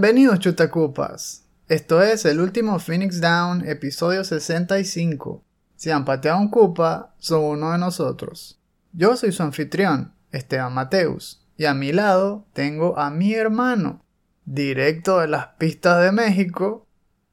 Bienvenidos chutacupas. Esto es el último Phoenix Down, episodio 65. Si han pateado un cupa, son uno de nosotros. Yo soy su anfitrión, Esteban Mateus, y a mi lado tengo a mi hermano, directo de las pistas de México,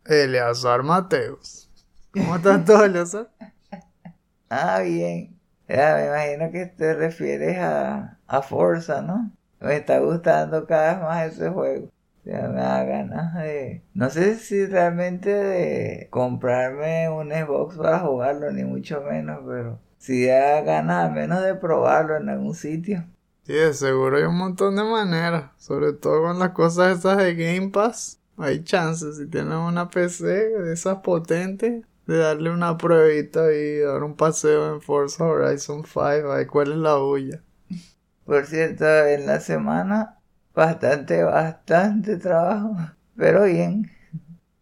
Eleazar Mateus. ¿Cómo estás tú, Eleazar? Ah, bien. Ya, me imagino que te refieres a, a Forza, ¿no? Me está gustando cada vez más ese juego. Ya me da ganas de... No sé si realmente de comprarme un Xbox para jugarlo, ni mucho menos, pero si da ganas al menos de probarlo en algún sitio. Sí, de seguro hay un montón de maneras, sobre todo con las cosas esas de Game Pass. Hay chances, si tienes una PC de esas potentes, de darle una pruebita y dar un paseo en Forza Horizon 5, a ver cuál es la bulla. Por cierto, en la semana bastante, bastante trabajo, pero bien.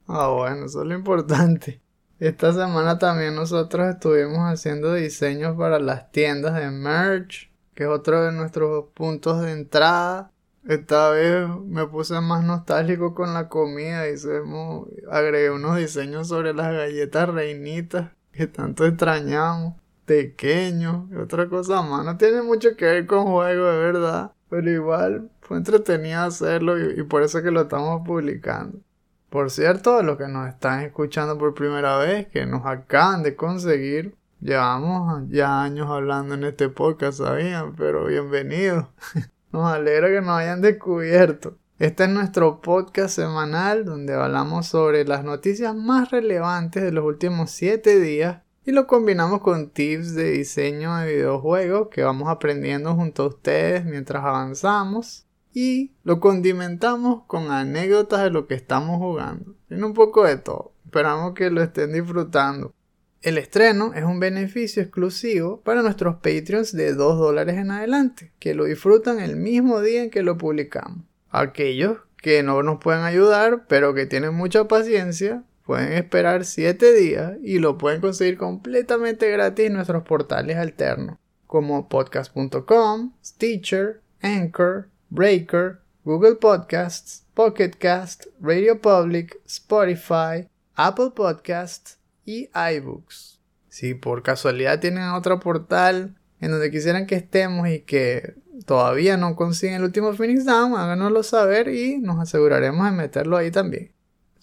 Ah, bueno, eso es lo importante. Esta semana también nosotros estuvimos haciendo diseños para las tiendas de merch, que es otro de nuestros puntos de entrada. Esta vez me puse más nostálgico con la comida y agregué unos diseños sobre las galletas reinitas que tanto extrañamos. Pequeños otra cosa más. No tiene mucho que ver con juego, de verdad. Pero igual fue entretenido hacerlo y, por eso es que lo estamos publicando. Por cierto, los que nos están escuchando por primera vez, que nos acaban de conseguir, llevamos ya años hablando en este podcast, sabían, pero bienvenidos. Nos alegra que nos hayan descubierto. Este es nuestro podcast semanal donde hablamos sobre las noticias más relevantes de los últimos 7 días y lo combinamos con tips de diseño de videojuegos que vamos aprendiendo junto a ustedes mientras avanzamos y lo condimentamos con anécdotas de lo que estamos jugando. Tiene un poco de todo. Esperamos que lo estén disfrutando. El estreno es un beneficio exclusivo para nuestros Patreons de 2 dólares en adelante, que lo disfrutan el mismo día en que lo publicamos. Aquellos que no nos pueden ayudar, pero que tienen mucha paciencia, Pueden esperar 7 días y lo pueden conseguir completamente gratis en nuestros portales alternos, como podcast.com, Stitcher, Anchor, Breaker, Google Podcasts, Pocket Cast, Radio Public, Spotify, Apple Podcasts y iBooks. Si por casualidad tienen otro portal en donde quisieran que estemos y que todavía no consiguen el último Phoenix Down, háganoslo saber y nos aseguraremos de meterlo ahí también.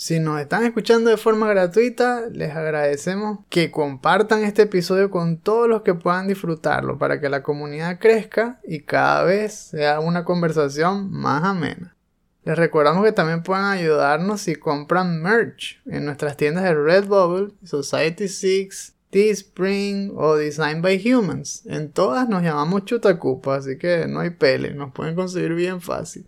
Si nos están escuchando de forma gratuita, les agradecemos que compartan este episodio con todos los que puedan disfrutarlo para que la comunidad crezca y cada vez sea una conversación más amena. Les recordamos que también pueden ayudarnos si compran merch en nuestras tiendas de Redbubble, Society 6, Teespring o Design by Humans. En todas nos llamamos Chutacupa, así que no hay pele, nos pueden conseguir bien fácil.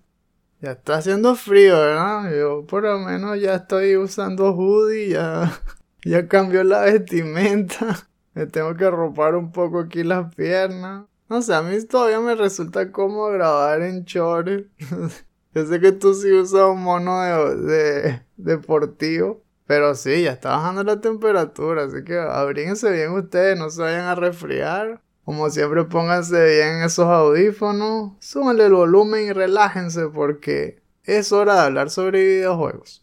Ya está haciendo frío, ¿verdad? Yo por lo menos ya estoy usando hoodie, ya, ya cambió la vestimenta. Me tengo que arropar un poco aquí las piernas. No sé, a mí todavía me resulta cómodo grabar en shorts. Yo sé que tú sí usas un mono de, de, deportivo. Pero sí, ya está bajando la temperatura. Así que abríguense bien ustedes, no se vayan a resfriar. Como siempre, pónganse bien esos audífonos, súbanle el volumen y relájense porque es hora de hablar sobre videojuegos.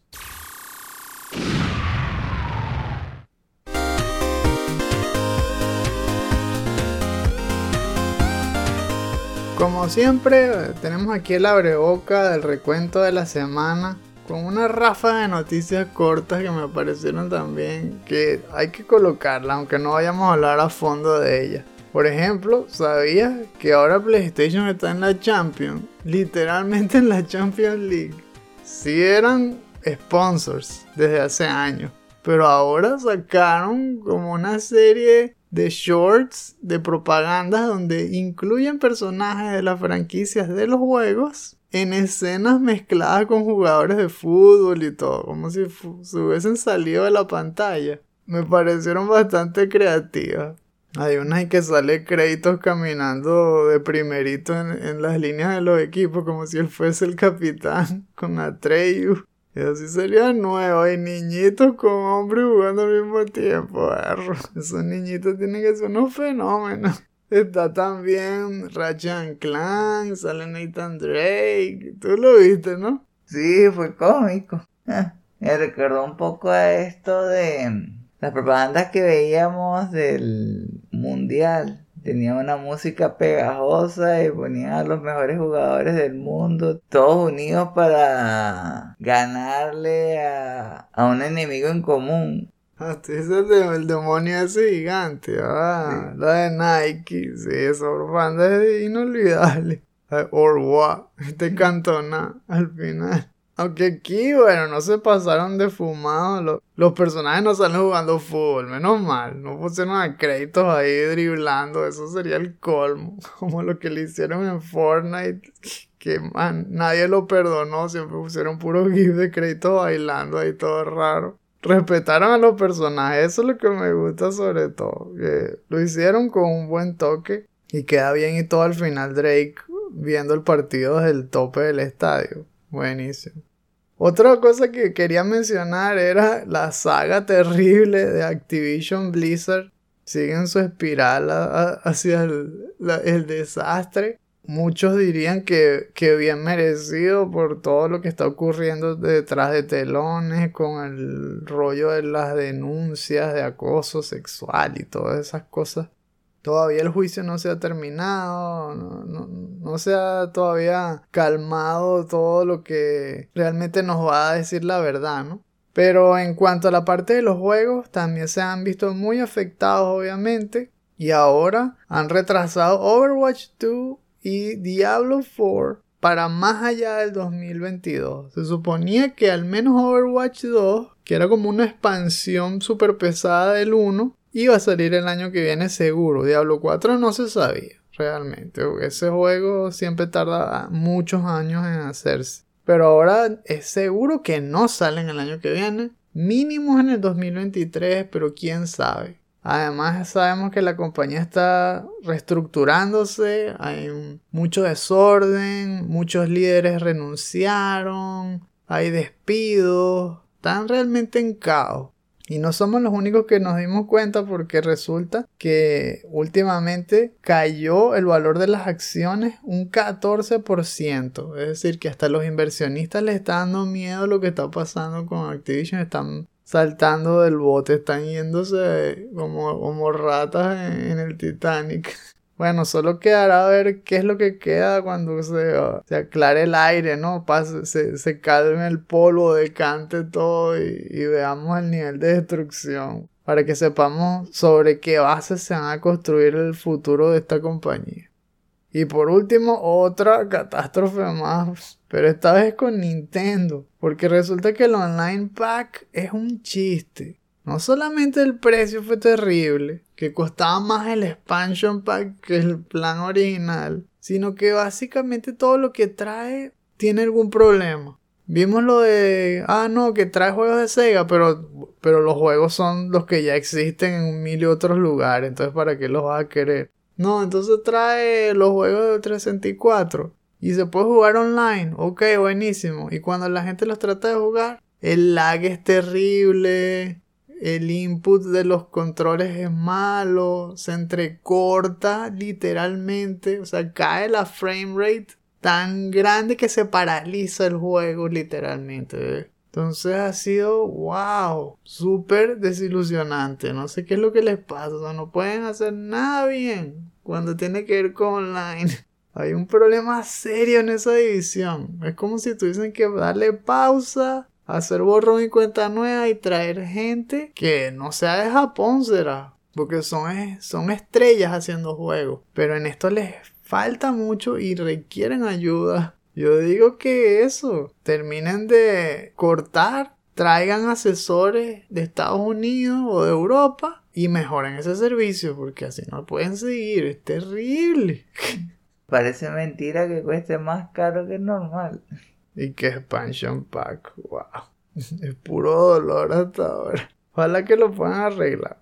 Como siempre, tenemos aquí el abreboca del recuento de la semana con una rafa de noticias cortas que me parecieron también que hay que colocarla, aunque no vayamos a hablar a fondo de ellas. Por ejemplo, ¿sabías que ahora PlayStation está en la Champions? Literalmente en la Champions League. Sí eran sponsors desde hace años. Pero ahora sacaron como una serie de shorts de propaganda donde incluyen personajes de las franquicias de los juegos en escenas mezcladas con jugadores de fútbol y todo, como si se hubiesen salido de la pantalla. Me parecieron bastante creativas. Hay una que sale créditos caminando de primerito en, las líneas de los equipos, como si él fuese el capitán con Atreyu. Eso sí sería nuevo. Hay niñitos con hombres jugando al mismo tiempo. Perro. Esos niñitos tienen que ser unos fenómenos. Está también Ratchet Clank, sale Nathan Drake. Tú lo viste, ¿no? Sí, fue cómico. Ah, me recordó un poco a esto de las propagandas que veíamos del mundial. Tenía una música pegajosa y ponían a los mejores jugadores del mundo, todos unidos para ganarle a, a un enemigo en común. Ah, tú dices de- el demonio ese gigante, ah, la de Nike, sí, esa propaganda es inolvidable. Or what, este cantona al final. Aunque aquí, bueno, no se pasaron de fumado. Los, los personajes no salen jugando fútbol, menos mal. No pusieron a créditos ahí driblando. Eso sería el colmo. Como lo que le hicieron en Fortnite. Que man, nadie lo perdonó. Siempre pusieron puro gif de créditos bailando ahí todo raro. Respetaron a los personajes. Eso es lo que me gusta sobre todo. Que lo hicieron con un buen toque. Y queda bien y todo al final Drake viendo el partido desde el tope del estadio. Buenísimo. Otra cosa que quería mencionar era la saga terrible de Activision Blizzard. Siguen su espiral hacia el, el desastre. Muchos dirían que, que bien merecido por todo lo que está ocurriendo detrás de telones con el rollo de las denuncias de acoso sexual y todas esas cosas. Todavía el juicio no se ha terminado, no, no- no se ha todavía calmado todo lo que realmente nos va a decir la verdad, ¿no? Pero en cuanto a la parte de los juegos, también se han visto muy afectados, obviamente. Y ahora han retrasado Overwatch 2 y Diablo 4 para más allá del 2022. Se suponía que al menos Overwatch 2, que era como una expansión súper pesada del 1, iba a salir el año que viene seguro. Diablo 4 no se sabía realmente. Ese juego siempre tarda muchos años en hacerse. Pero ahora es seguro que no salen el año que viene. Mínimo en el 2023, pero quién sabe. Además sabemos que la compañía está reestructurándose, hay mucho desorden, muchos líderes renunciaron, hay despidos, están realmente en caos. Y no somos los únicos que nos dimos cuenta porque resulta que últimamente cayó el valor de las acciones un 14%. Es decir, que hasta los inversionistas les está dando miedo lo que está pasando con Activision. Están saltando del bote, están yéndose como, como ratas en, en el Titanic. Bueno, solo quedará a ver qué es lo que queda cuando se, uh, se aclare el aire, ¿no? Pase, se, se calme el polvo, decante todo y, y veamos el nivel de destrucción. Para que sepamos sobre qué bases se van a construir el futuro de esta compañía. Y por último, otra catástrofe más, pero esta vez con Nintendo, porque resulta que el online pack es un chiste. No solamente el precio fue terrible, que costaba más el expansion pack que el plan original, sino que básicamente todo lo que trae tiene algún problema. Vimos lo de, ah, no, que trae juegos de Sega, pero, pero los juegos son los que ya existen en mil y otros lugares, entonces ¿para qué los vas a querer? No, entonces trae los juegos de 364 y se puede jugar online. Ok, buenísimo. Y cuando la gente los trata de jugar, el lag es terrible. El input de los controles es malo. Se entrecorta literalmente. O sea, cae la frame rate tan grande que se paraliza el juego literalmente. Entonces ha sido, wow, súper desilusionante. No sé qué es lo que les pasa. O sea, no pueden hacer nada bien cuando tiene que ver con online. Hay un problema serio en esa división. Es como si tuviesen que darle pausa, hacer borrón y cuenta nueva y traer gente que no sea de Japón, será. Porque son, son estrellas haciendo juegos. Pero en esto les falta mucho y requieren ayuda. Yo digo que eso, terminen de cortar, traigan asesores de Estados Unidos o de Europa y mejoren ese servicio porque así no pueden seguir, es terrible. Parece mentira que cueste más caro que normal. Y que expansion pack, wow. Es puro dolor hasta ahora. Ojalá que lo puedan arreglar.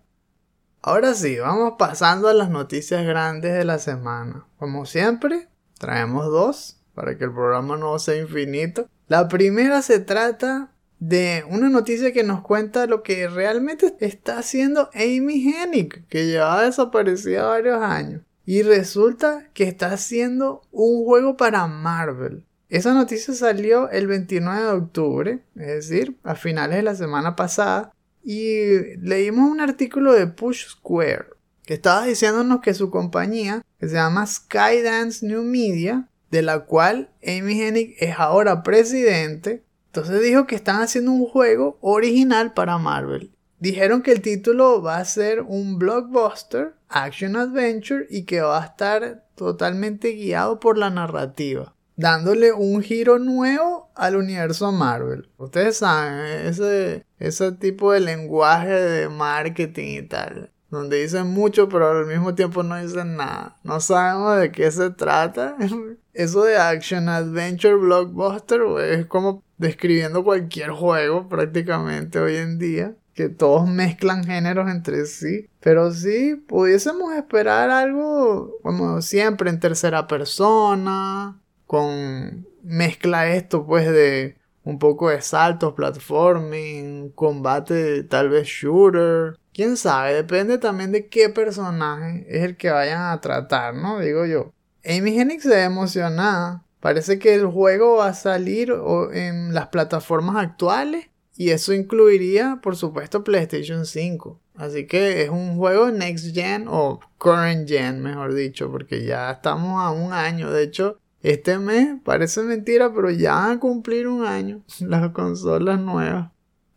Ahora sí, vamos pasando a las noticias grandes de la semana. Como siempre, traemos dos para que el programa no sea infinito. La primera se trata de una noticia que nos cuenta lo que realmente está haciendo Amy Hennig, que llevaba desaparecida varios años. Y resulta que está haciendo un juego para Marvel. Esa noticia salió el 29 de octubre, es decir, a finales de la semana pasada. Y leímos un artículo de Push Square que estaba diciéndonos que su compañía, que se llama Skydance New Media, de la cual Amy Hennig es ahora presidente, entonces dijo que están haciendo un juego original para Marvel. Dijeron que el título va a ser un blockbuster, action adventure y que va a estar totalmente guiado por la narrativa, dándole un giro nuevo al universo Marvel. Ustedes saben, ese, ese tipo de lenguaje de marketing y tal donde dicen mucho pero al mismo tiempo no dicen nada. No sabemos de qué se trata. Eso de action adventure blockbuster es como describiendo cualquier juego prácticamente hoy en día. Que todos mezclan géneros entre sí. Pero sí, pudiésemos esperar algo como siempre en tercera persona. Con mezcla esto pues de un poco de saltos, platforming, combate tal vez shooter quién sabe, depende también de qué personaje es el que vayan a tratar, ¿no? Digo yo. Amy Hennig se ve emocionada. Parece que el juego va a salir en las plataformas actuales y eso incluiría, por supuesto, PlayStation 5. Así que es un juego Next Gen o Current Gen, mejor dicho, porque ya estamos a un año. De hecho, este mes parece mentira, pero ya van a cumplir un año las consolas nuevas.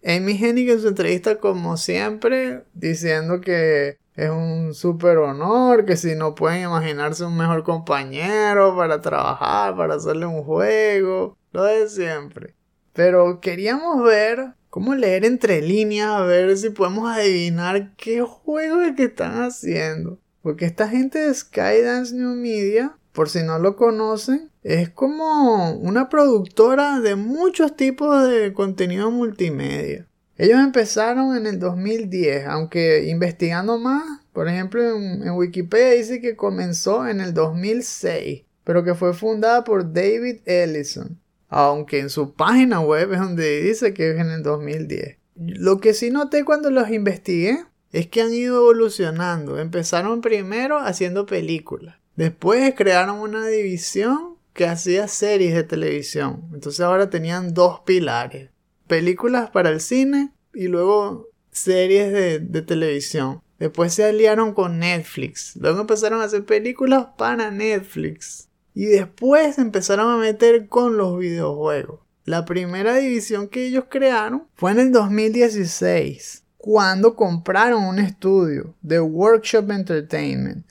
Amy Hennig en su entrevista, como siempre, diciendo que es un súper honor, que si no pueden imaginarse un mejor compañero para trabajar, para hacerle un juego, lo de siempre. Pero queríamos ver cómo leer entre líneas, a ver si podemos adivinar qué juego es que están haciendo. Porque esta gente de Skydance New Media, por si no lo conocen, es como una productora de muchos tipos de contenido multimedia. Ellos empezaron en el 2010, aunque investigando más, por ejemplo en, Wikipedia dice que comenzó en el 2006, pero que fue fundada por David Ellison, aunque en su página web es donde dice que es en el 2010. Lo que sí noté cuando los investigué es que han ido evolucionando. Empezaron primero haciendo películas. Después crearon una división que hacía series de televisión. Entonces ahora tenían dos pilares. Películas para el cine y luego series de, televisión. Después se aliaron con Netflix. Luego empezaron a hacer películas para Netflix. Y después empezaron a meter con los videojuegos. La primera división que ellos crearon fue en el 2016, cuando compraron un estudio de Workshop Entertainment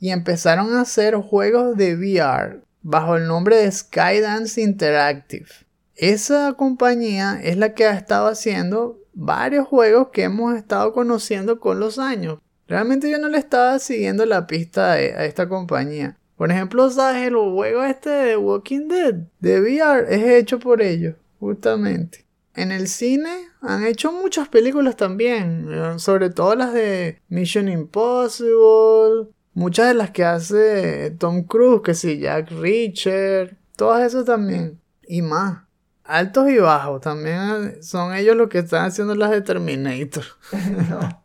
y empezaron a hacer juegos de VR bajo el nombre de Skydance Interactive. Esa compañía es la que ha estado haciendo varios juegos que hemos estado conociendo con los años. Realmente yo no le estaba siguiendo la pista a esta compañía. Por ejemplo, ¿sabes? El juego este de Walking Dead de VR es hecho por ellos, justamente. En el cine han hecho muchas películas también, eh, sobre todo las de Mission Impossible, Muchas de las que hace Tom Cruise, que sí, Jack Richard, todas esas también. Y más. Altos y bajos, también son ellos los que están haciendo las de Terminator.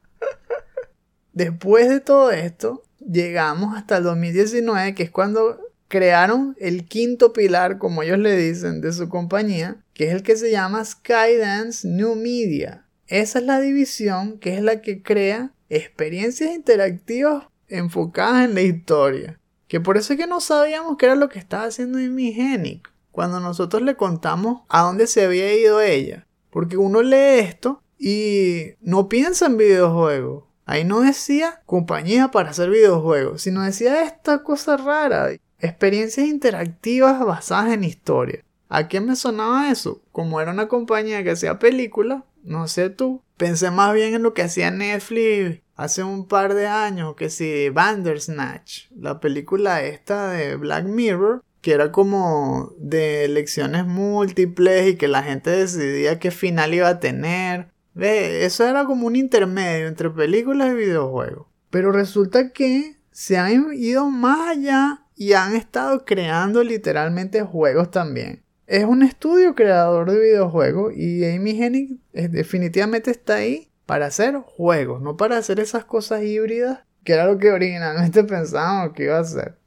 Después de todo esto, llegamos hasta el 2019, que es cuando crearon el quinto pilar, como ellos le dicen, de su compañía, que es el que se llama Skydance New Media. Esa es la división que es la que crea experiencias interactivas enfocadas en la historia. Que por eso es que no sabíamos qué era lo que estaba haciendo Hennig cuando nosotros le contamos a dónde se había ido ella. Porque uno lee esto y no piensa en videojuegos. Ahí no decía compañía para hacer videojuegos, sino decía esta cosa rara, experiencias interactivas basadas en historia. ¿A qué me sonaba eso? Como era una compañía que hacía películas, no sé tú, pensé más bien en lo que hacía Netflix hace un par de años, que si Bandersnatch, la película esta de Black Mirror, que era como de elecciones múltiples y que la gente decidía qué final iba a tener. Ve, eso era como un intermedio entre películas y videojuegos. Pero resulta que se han ido más allá y han estado creando literalmente juegos también. es un estudio creador de videojuegos y Amy Hennig eh, definitivamente está ahí para hacer juegos, no para hacer esas cosas híbridas que era lo que originalmente pensábamos que iba a hacer.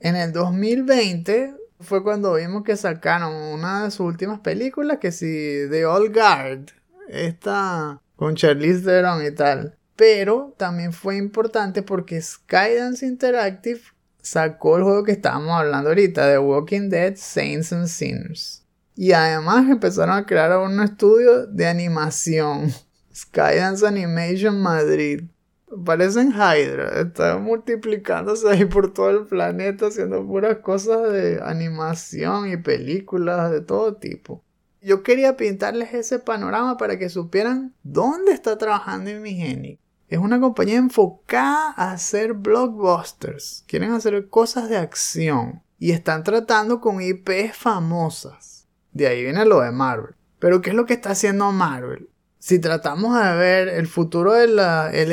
En el 2020 fue cuando vimos que sacaron una de sus últimas películas, que sí, The Old Guard, esta con Charlize Theron y tal. Pero también fue importante porque Skydance Interactive sacó el juego que estábamos hablando ahorita, The Walking Dead Saints and Sinners. Y además empezaron a crear un estudio de animación, Skydance Animation Madrid. Parecen Hydra, están multiplicándose ahí por todo el planeta haciendo puras cosas de animación y películas de todo tipo. Yo quería pintarles ese panorama para que supieran dónde está trabajando Imigenic. Es una compañía enfocada a hacer blockbusters. Quieren hacer cosas de acción. Y están tratando con IPs famosas. De ahí viene lo de Marvel. Pero ¿qué es lo que está haciendo Marvel? Si tratamos de ver el futuro del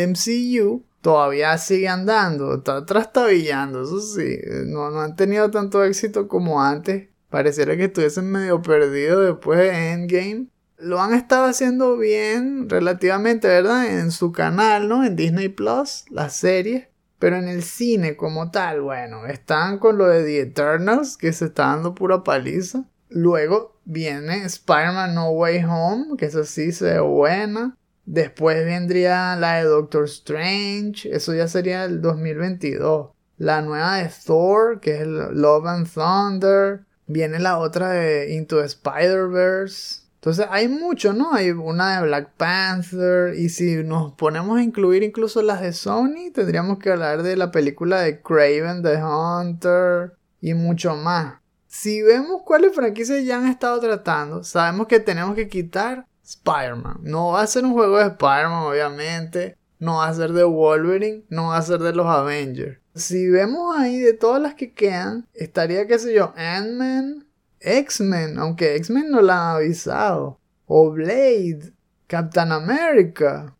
MCU, todavía sigue andando, está trastabillando, eso sí. No, no han tenido tanto éxito como antes. Pareciera que estuviesen medio perdidos después de Endgame lo han estado haciendo bien relativamente, ¿verdad? En su canal, ¿no? En Disney Plus, las series. Pero en el cine como tal, bueno, están con lo de The Eternals, que se está dando pura paliza. Luego viene Spider-Man No Way Home, que eso sí se ve buena. Después vendría la de Doctor Strange, eso ya sería el 2022. La nueva de Thor, que es Love and Thunder. Viene la otra de Into Spider-Verse. Entonces hay mucho, ¿no? Hay una de Black Panther y si nos ponemos a incluir incluso las de Sony, tendríamos que hablar de la película de Craven the Hunter y mucho más. Si vemos cuáles franquicias ya han estado tratando, sabemos que tenemos que quitar Spider-Man. No va a ser un juego de Spider-Man, obviamente. No va a ser de Wolverine, no va a ser de los Avengers. Si vemos ahí de todas las que quedan, estaría, qué sé yo, Ant-Man, X-Men, aunque X-Men no la han avisado. O Blade, Captain America.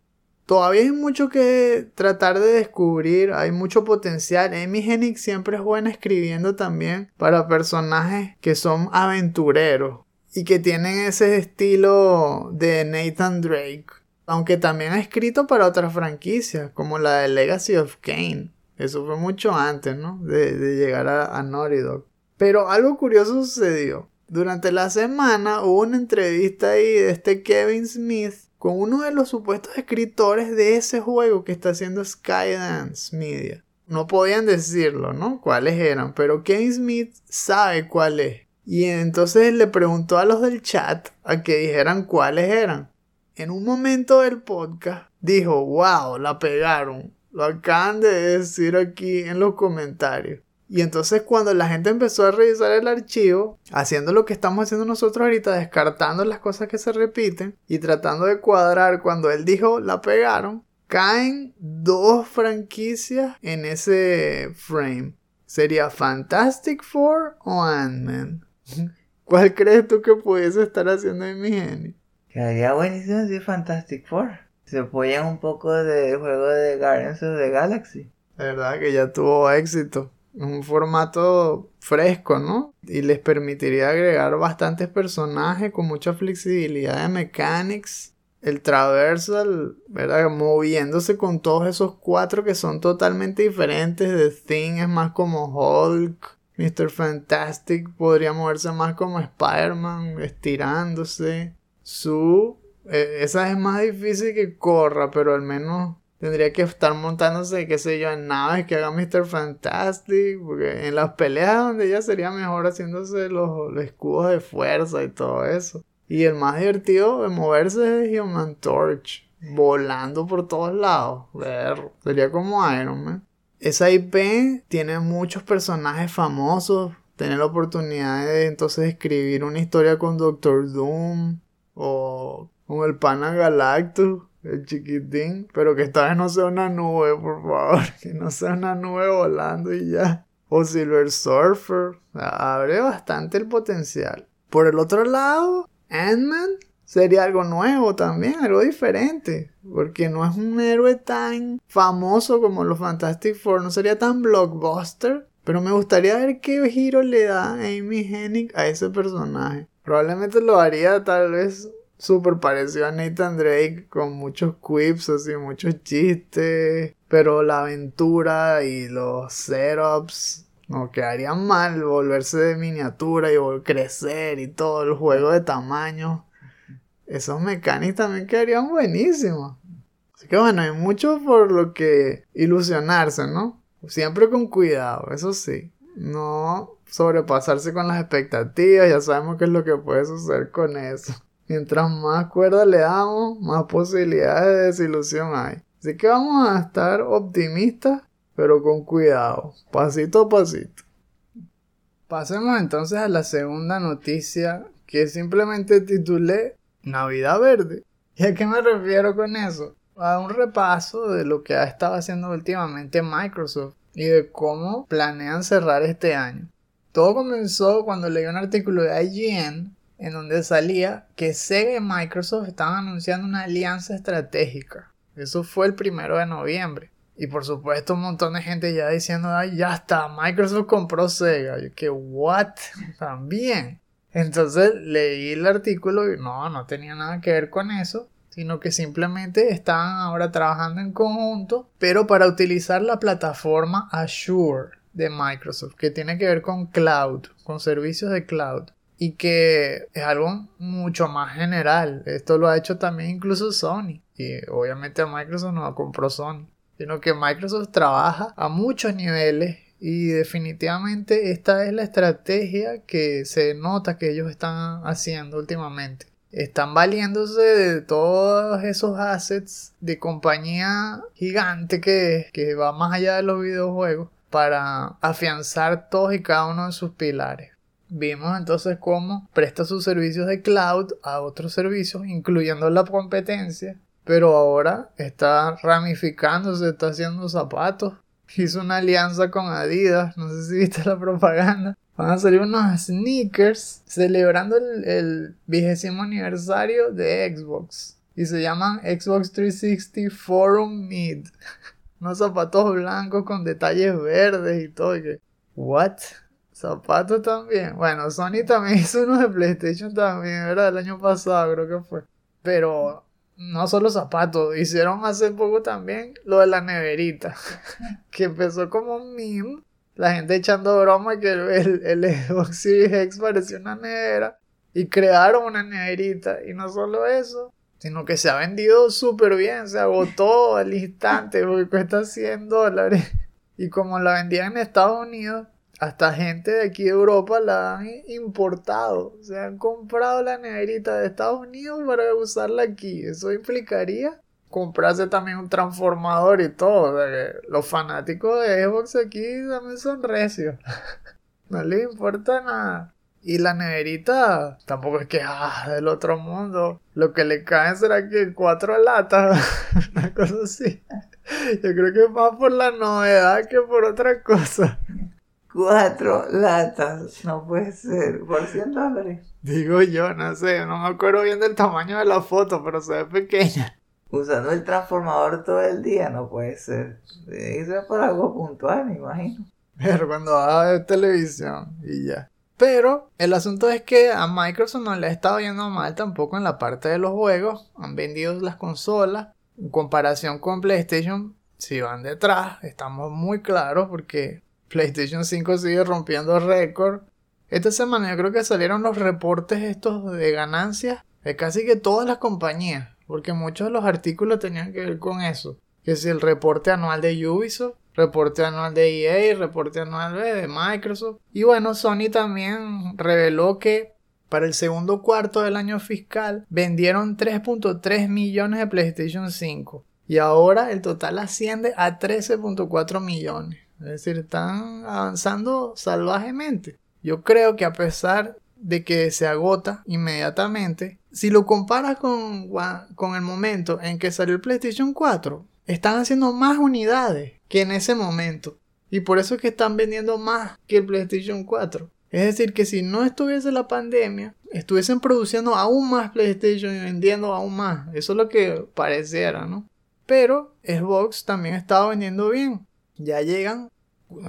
Todavía hay mucho que tratar de descubrir, hay mucho potencial. Amy Hennig siempre es buena escribiendo también para personajes que son aventureros y que tienen ese estilo de Nathan Drake. Aunque también ha escrito para otras franquicias, como la de Legacy of Kane. Eso fue mucho antes, ¿no? De, llegar a, a Naughty Dog. Pero algo curioso sucedió. Durante la semana hubo una entrevista ahí de este Kevin Smith con uno de los supuestos escritores de ese juego que está haciendo Skydance Media. No podían decirlo, ¿no? Cuáles eran, pero Kevin Smith sabe cuál es. Y entonces le preguntó a los del chat a que dijeran cuáles eran. En un momento del podcast dijo, wow, la pegaron. Lo acaban de decir aquí en los comentarios. Y entonces cuando la gente empezó a revisar el archivo, haciendo lo que estamos haciendo nosotros ahorita, descartando las cosas que se repiten y tratando de cuadrar cuando él dijo la pegaron, caen dos franquicias en ese frame. ¿Sería Fantastic Four o Ant-Man? ¿Cuál crees tú que pudiese estar haciendo en mi genio? Quedaría buenísimo si Fantastic Four. Se apoyan un poco del juego de Guardians of the Galaxy. La verdad que ya tuvo éxito un formato fresco, ¿no? Y les permitiría agregar bastantes personajes con mucha flexibilidad de mechanics. El traversal, ¿verdad? Moviéndose con todos esos cuatro que son totalmente diferentes. The Thing es más como Hulk. Mr. Fantastic podría moverse más como Spider-Man, estirándose. Su, eh, esa es más difícil que corra, pero al menos Tendría que estar montándose, qué sé yo, en naves que haga Mr. Fantastic. Porque en las peleas donde ya sería mejor haciéndose los, escudos de fuerza y todo eso. Y el más divertido de moverse es Human Torch. Volando por todos lados. Ver, sería como Iron Man. Esa IP tiene muchos personajes famosos. Tener la oportunidad de entonces escribir una historia con Doctor Doom. O con el Pana Galactus el chiquitín, pero que esta vez no sea una nube, por favor, que no sea una nube volando y ya. O Silver Surfer, abre bastante el potencial. Por el otro lado, Ant-Man sería algo nuevo también, algo diferente, porque no es un héroe tan famoso como los Fantastic Four, no sería tan blockbuster, Pero me gustaría ver qué giro le da Amy Hennig a ese personaje. Probablemente lo haría tal vez súper parecido a Nathan Drake con muchos quips, así, muchos chistes. Pero la aventura y los setups no quedarían mal volverse de miniatura y crecer y todo el juego de tamaño. Esos mecánicos también quedarían buenísimos. Así que bueno, hay mucho por lo que ilusionarse, ¿no? Siempre con cuidado, eso sí. No sobrepasarse con las expectativas, ya sabemos qué es lo que puede suceder con eso. Mientras más cuerda le damos, más posibilidades de desilusión hay. Así que vamos a estar optimistas, pero con cuidado, pasito a pasito. Pasemos entonces a la segunda noticia que simplemente titulé Navidad Verde. ¿Y a qué me refiero con eso? A un repaso de lo que ha estado haciendo últimamente Microsoft y de cómo planean cerrar este año. Todo comenzó cuando leí un artículo de IGN en donde salía que Sega y Microsoft estaban anunciando una alianza estratégica. Eso fue el primero de noviembre. Y por supuesto un montón de gente ya diciendo, ay, ya está, Microsoft compró Sega. Yo que, what? También. Entonces leí el artículo y no, no tenía nada que ver con eso, sino que simplemente estaban ahora trabajando en conjunto, pero para utilizar la plataforma Azure de Microsoft, que tiene que ver con cloud, con servicios de cloud y que es algo mucho más general. Esto lo ha hecho también incluso Sony. Y obviamente Microsoft no compró Sony, sino que Microsoft trabaja a muchos niveles y definitivamente esta es la estrategia que se nota que ellos están haciendo últimamente. Están valiéndose de todos esos assets de compañía gigante que, que va más allá de los videojuegos para afianzar todos y cada uno de sus pilares. Vimos entonces cómo presta sus servicios de cloud a otros servicios, incluyendo la competencia, pero ahora está ramificándose, está haciendo zapatos. Hizo una alianza con Adidas, no sé si viste la propaganda. Van a salir unos sneakers celebrando el vigésimo aniversario de Xbox. Y se llaman Xbox 360 Forum Mid. unos zapatos blancos con detalles verdes y todo. Y que, ¿What? Zapatos también. Bueno, Sony también hizo uno de PlayStation también, ¿verdad? El año pasado creo que fue. Pero no solo zapatos, hicieron hace poco también lo de la neverita. que empezó como un meme. La gente echando broma que el, el, Xbox Series X parecía una nevera. Y crearon una neverita. Y no solo eso, sino que se ha vendido súper bien. Se agotó al instante porque cuesta 100 dólares. Y como la vendían en Estados Unidos, hasta gente de aquí de Europa la han importado. Se han comprado la neverita de Estados Unidos para usarla aquí. Eso implicaría comprarse también un transformador y todo. los fanáticos de Xbox aquí también son recios. no les importa nada. Y la neverita tampoco es que ah, del otro mundo. Lo que le caen será que cuatro latas. Una cosa así. Yo creo que es más por la novedad que por otra cosa. Cuatro latas, no puede ser, por 100 dólares. Digo yo, no sé, no me acuerdo bien del tamaño de la foto, pero se ve pequeña. Usando el transformador todo el día, no puede ser. Eso es por algo puntual, me imagino. Pero cuando va a ver televisión y ya. Pero el asunto es que a Microsoft no le ha estado yendo mal tampoco en la parte de los juegos. Han vendido las consolas. En comparación con PlayStation, si van detrás, estamos muy claros porque PlayStation 5 sigue rompiendo récord. Esta semana yo creo que salieron los reportes estos de ganancias de casi que todas las compañías, porque muchos de los artículos tenían que ver con eso. Que si el reporte anual de Ubisoft, reporte anual de EA, reporte anual de Microsoft. Y bueno, Sony también reveló que para el segundo cuarto del año fiscal vendieron 3.3 millones de PlayStation 5 y ahora el total asciende a 13.4 millones. Es decir, están avanzando salvajemente. Yo creo que a pesar de que se agota inmediatamente, si lo comparas con, con el momento en que salió el PlayStation 4, están haciendo más unidades que en ese momento. Y por eso es que están vendiendo más que el PlayStation 4. Es decir, que si no estuviese la pandemia, estuviesen produciendo aún más PlayStation y vendiendo aún más. Eso es lo que pareciera, ¿no? Pero Xbox también estaba vendiendo bien ya llegan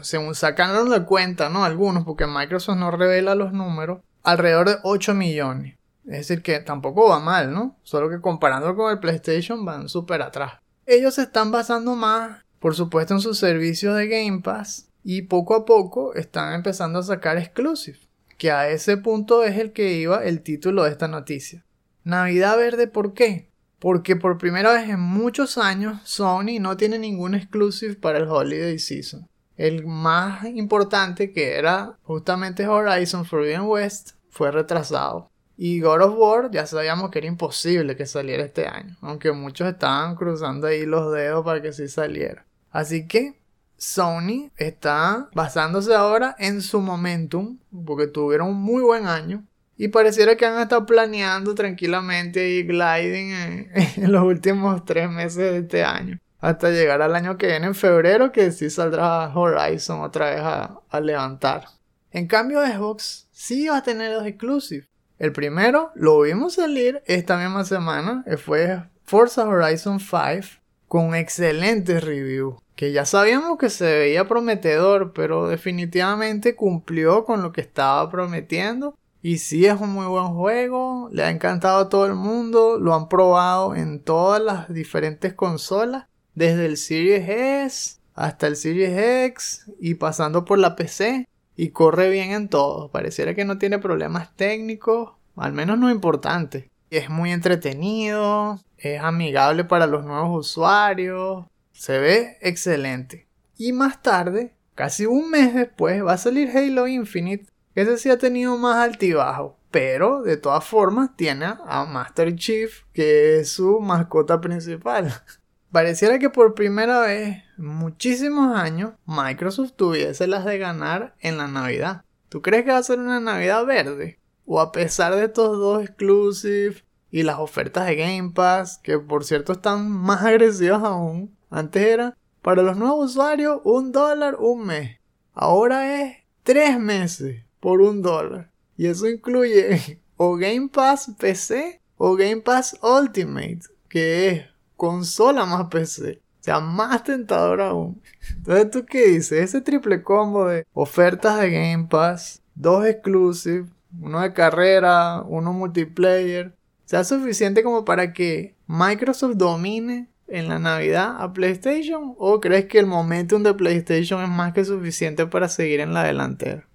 según sacaron la cuenta, ¿no? Algunos, porque Microsoft no revela los números, alrededor de 8 millones. Es decir, que tampoco va mal, ¿no? Solo que comparando con el PlayStation van súper atrás. Ellos se están basando más, por supuesto, en sus servicios de Game Pass y poco a poco están empezando a sacar exclusive. Que a ese punto es el que iba el título de esta noticia. Navidad Verde, ¿por qué? Porque por primera vez en muchos años Sony no tiene ningún exclusive para el Holiday Season. El más importante que era justamente Horizon Forbidden West fue retrasado. Y God of War ya sabíamos que era imposible que saliera este año, aunque muchos estaban cruzando ahí los dedos para que sí saliera. Así que Sony está basándose ahora en su momentum, porque tuvieron un muy buen año. Y pareciera que han estado planeando tranquilamente y gliding en, los últimos tres meses de este año hasta llegar al año que viene en febrero que sí saldrá Horizon otra vez a, levantar. En cambio Xbox sí va a tener los exclusivos. El primero lo vimos salir esta misma semana, fue Forza Horizon 5 con excelentes reviews. Que ya sabíamos que se veía prometedor, pero definitivamente cumplió con lo que estaba prometiendo. Y sí es un muy buen juego, le ha encantado a todo el mundo, lo han probado en todas las diferentes consolas desde el Series S hasta el Series X y pasando por la PC y corre bien en todo. Pareciera que no tiene problemas técnicos, al menos no importantes. Es muy entretenido, es amigable para los nuevos usuarios, se ve excelente. Y más tarde, casi un mes después, va a salir Halo Infinite, ese sí ha tenido más altibajo. Pero de todas formas tiene a Master Chief, que es su mascota principal. Pareciera que por primera vez en muchísimos años Microsoft tuviese las de ganar en la Navidad. ¿Tú crees que va a ser una Navidad verde? O a pesar de estos dos exclusives y las ofertas de Game Pass, que por cierto están más agresivas aún. Antes era para los nuevos usuarios un dólar un mes. Ahora es tres meses por un dólar. Y eso incluye o Game Pass PC o Game Pass Ultimate, que es consola más PC. O sea, más tentador aún. Entonces, ¿tú qué dices? Ese triple combo de ofertas de Game Pass, dos exclusive, uno de carrera, uno multiplayer, sea suficiente como para que Microsoft domine en la Navidad a PlayStation? ¿O crees que el momentum de PlayStation es más que suficiente para seguir en la delantera?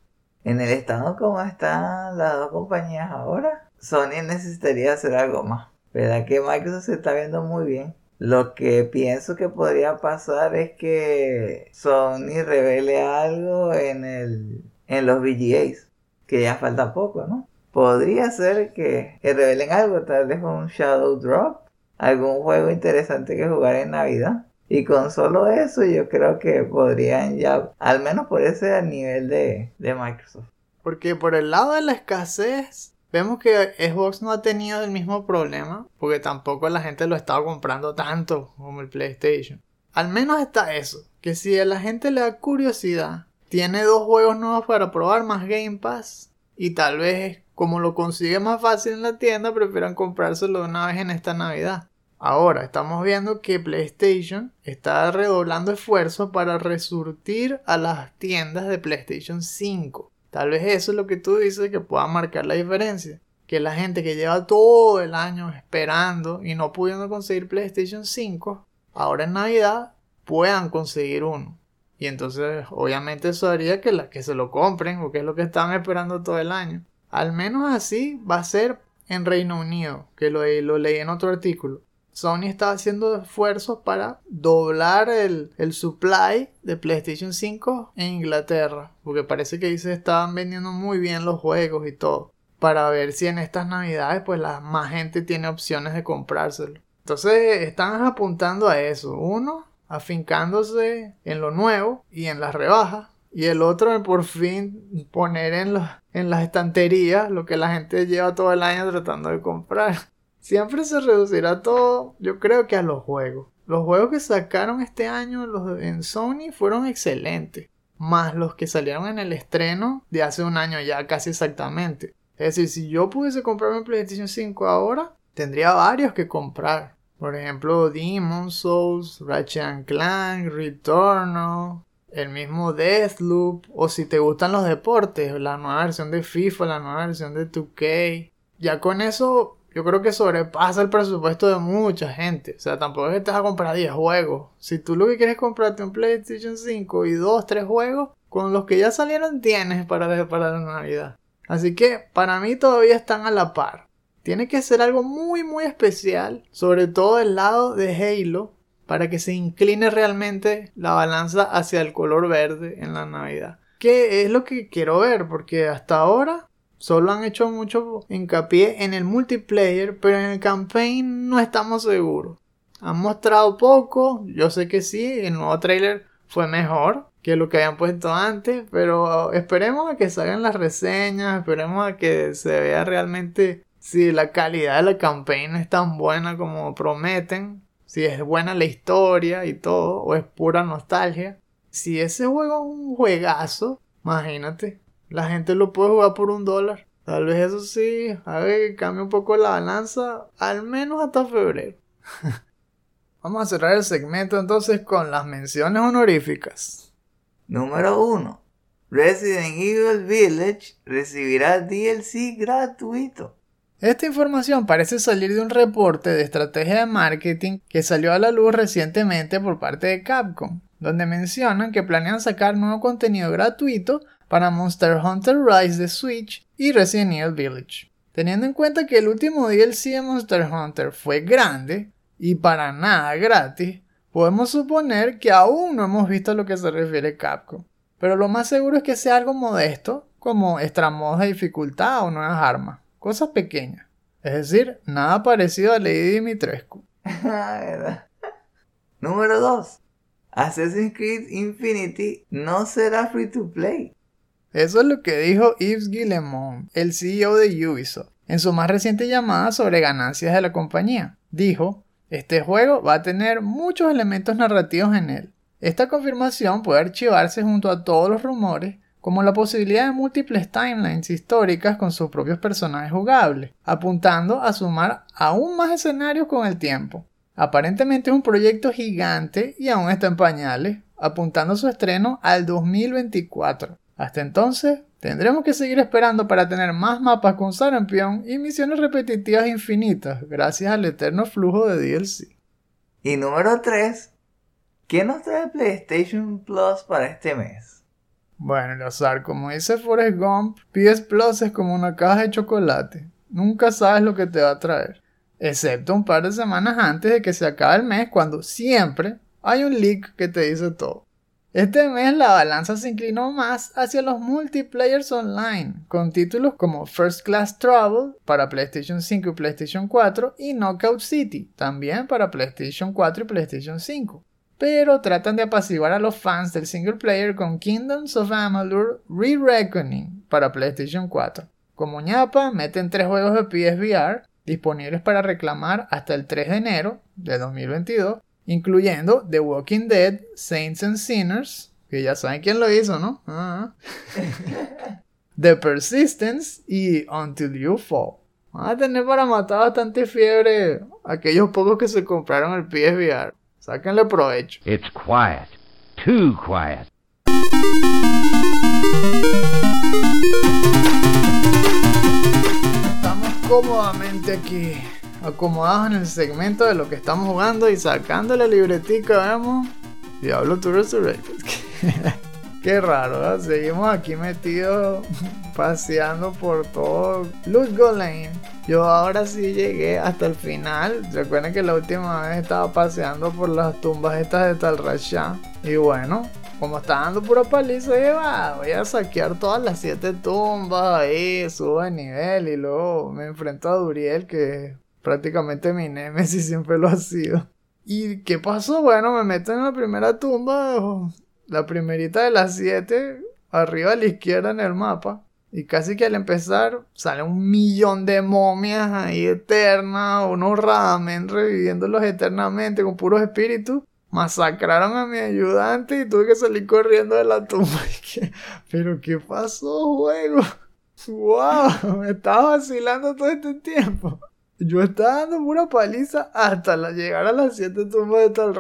En el estado como están las dos compañías ahora, Sony necesitaría hacer algo más. ¿Verdad que Microsoft se está viendo muy bien? Lo que pienso que podría pasar es que Sony revele algo en el en los VGAs, que ya falta poco, ¿no? Podría ser que, revelen algo, tal vez un Shadow Drop, algún juego interesante que jugar en Navidad. Y con solo eso yo creo que podrían ya, al menos por ese nivel de, de Microsoft. Porque por el lado de la escasez, Vemos que Xbox no ha tenido el mismo problema, porque tampoco la gente lo estaba comprando tanto como el PlayStation. Al menos está eso, que si a la gente le da curiosidad, tiene dos juegos nuevos para probar más Game Pass, y tal vez como lo consigue más fácil en la tienda, prefieran comprárselo de una vez en esta Navidad. Ahora estamos viendo que PlayStation está redoblando esfuerzos para resurtir a las tiendas de PlayStation 5. Tal vez eso es lo que tú dices que pueda marcar la diferencia. Que la gente que lleva todo el año esperando y no pudiendo conseguir PlayStation 5, ahora en Navidad puedan conseguir uno. Y entonces, obviamente, eso haría que, que se lo compren, porque es lo que están esperando todo el año. Al menos así va a ser en Reino Unido, que lo leí en otro artículo. Sony está haciendo esfuerzos para doblar el, supply de PlayStation 5 en Inglaterra. Porque parece que ahí se estaban vendiendo muy bien los juegos y todo. Para ver si en estas navidades pues la más gente tiene opciones de comprárselo. Entonces están apuntando a eso. Uno, afincándose en lo nuevo y en las rebajas. Y el otro, por fin, poner en, en las estanterías lo que la gente lleva todo el año tratando de comprar. Siempre se reducirá todo, yo creo que a los juegos. Los juegos que sacaron este año los en Sony fueron excelentes. Más los que salieron en el estreno de hace un año ya casi exactamente. Es decir, si yo pudiese comprarme un PlayStation 5 ahora, tendría varios que comprar. Por ejemplo, Demon Souls, Ratchet Clank, Returnal, el mismo Deathloop, o si te gustan los deportes, la nueva versión de FIFA, la nueva versión de 2K. Ya con eso yo creo que sobrepasa el presupuesto de mucha gente. O sea, tampoco es que te vas a comprar 10 juegos. Si tú lo que quieres es comprarte un PlayStation 5 y 2, 3 juegos, con los que ya salieron tienes para, para la Navidad. Así que para mí todavía están a la par. Tiene que ser algo muy muy especial, sobre todo del lado de Halo, para que se incline realmente la balanza hacia el color verde en la Navidad. Que es lo que quiero ver, porque hasta ahora solo han hecho mucho hincapié en el multiplayer, pero en el campaign no estamos seguros. Han mostrado poco, yo sé que sí, el nuevo trailer fue mejor que lo que habían puesto antes, pero esperemos a que salgan las reseñas, esperemos a que se vea realmente si la calidad de la campaign es tan buena como prometen, si es buena la historia y todo, o es pura nostalgia. Si ese juego es un juegazo, imagínate, la gente lo puede jugar por un dólar. Tal vez eso sí, a ver que cambie un poco la balanza, al menos hasta febrero. Vamos a cerrar el segmento entonces con las menciones honoríficas. Número 1. Resident Evil Village recibirá DLC gratuito. Esta información parece salir de un reporte de estrategia de marketing que salió a la luz recientemente por parte de Capcom, donde mencionan que planean sacar nuevo contenido gratuito para Monster Hunter Rise de Switch y Resident Evil Village. Teniendo en cuenta que el último DLC de Monster Hunter fue grande y para nada gratis, podemos suponer que aún no hemos visto a lo que se refiere Capcom. Pero lo más seguro es que sea algo modesto, como extra modos de dificultad o nuevas armas. Cosas pequeñas. Es decir, nada parecido a Lady Dimitrescu. Número 2. Assassin's Creed Infinity no será free to play. Eso es lo que dijo Yves Guillemot, el CEO de Ubisoft, en su más reciente llamada sobre ganancias de la compañía. Dijo, este juego va a tener muchos elementos narrativos en él. Esta confirmación puede archivarse junto a todos los rumores como la posibilidad de múltiples timelines históricas con sus propios personajes jugables, apuntando a sumar aún más escenarios con el tiempo. Aparentemente es un proyecto gigante y aún está en pañales, apuntando su estreno al 2024. Hasta entonces, tendremos que seguir esperando para tener más mapas con Sarampion y misiones repetitivas infinitas, gracias al eterno flujo de DLC. Y número 3, ¿qué nos trae PlayStation Plus para este mes? Bueno, Lazar, como dice Forrest Gump, PS Plus es como una caja de chocolate. Nunca sabes lo que te va a traer. Excepto un par de semanas antes de que se acabe el mes, cuando siempre hay un leak que te dice todo. Este mes la balanza se inclinó más hacia los multiplayers online, con títulos como First Class Travel para PlayStation 5 y PlayStation 4 y Knockout City, también para PlayStation 4 y PlayStation 5 pero tratan de apaciguar a los fans del single player con Kingdoms of Amalur Re-Reckoning para PlayStation 4. Como ñapa, meten tres juegos de PSVR disponibles para reclamar hasta el 3 de enero de 2022, incluyendo The Walking Dead, Saints and Sinners, que ya saben quién lo hizo, ¿no? Ah. The Persistence y Until You Fall. Van a tener para matar bastante fiebre aquellos pocos que se compraron el PSVR. Sáquenle provecho. It's quiet. Too quiet. Estamos cómodamente aquí, acomodados en el segmento de lo que estamos jugando y sacando la libretica, vemos. Diablo to Resurrected. Qué raro, ¿verdad? Seguimos aquí metidos paseando por todo Luzgo Lane. Yo ahora sí llegué hasta el final. Recuerden que la última vez estaba paseando por las tumbas estas de Tal Rasha. Y bueno, como está dando pura paliza, voy a saquear todas las siete tumbas ahí, subo de nivel y luego me enfrento a Duriel, que prácticamente mi Nemesis siempre lo ha sido. ¿Y qué pasó? Bueno, me meto en la primera tumba, la primerita de las siete, arriba a la izquierda en el mapa. Y casi que al empezar sale un millón de momias ahí eternas, unos ramen reviviéndolos eternamente con puros espíritus. Masacraron a mi ayudante y tuve que salir corriendo de la tumba. Pero ¿qué pasó, juego? ¡Wow! Me estaba vacilando todo este tiempo. Yo estaba dando pura paliza hasta la, llegar a las siete tumbas de Tal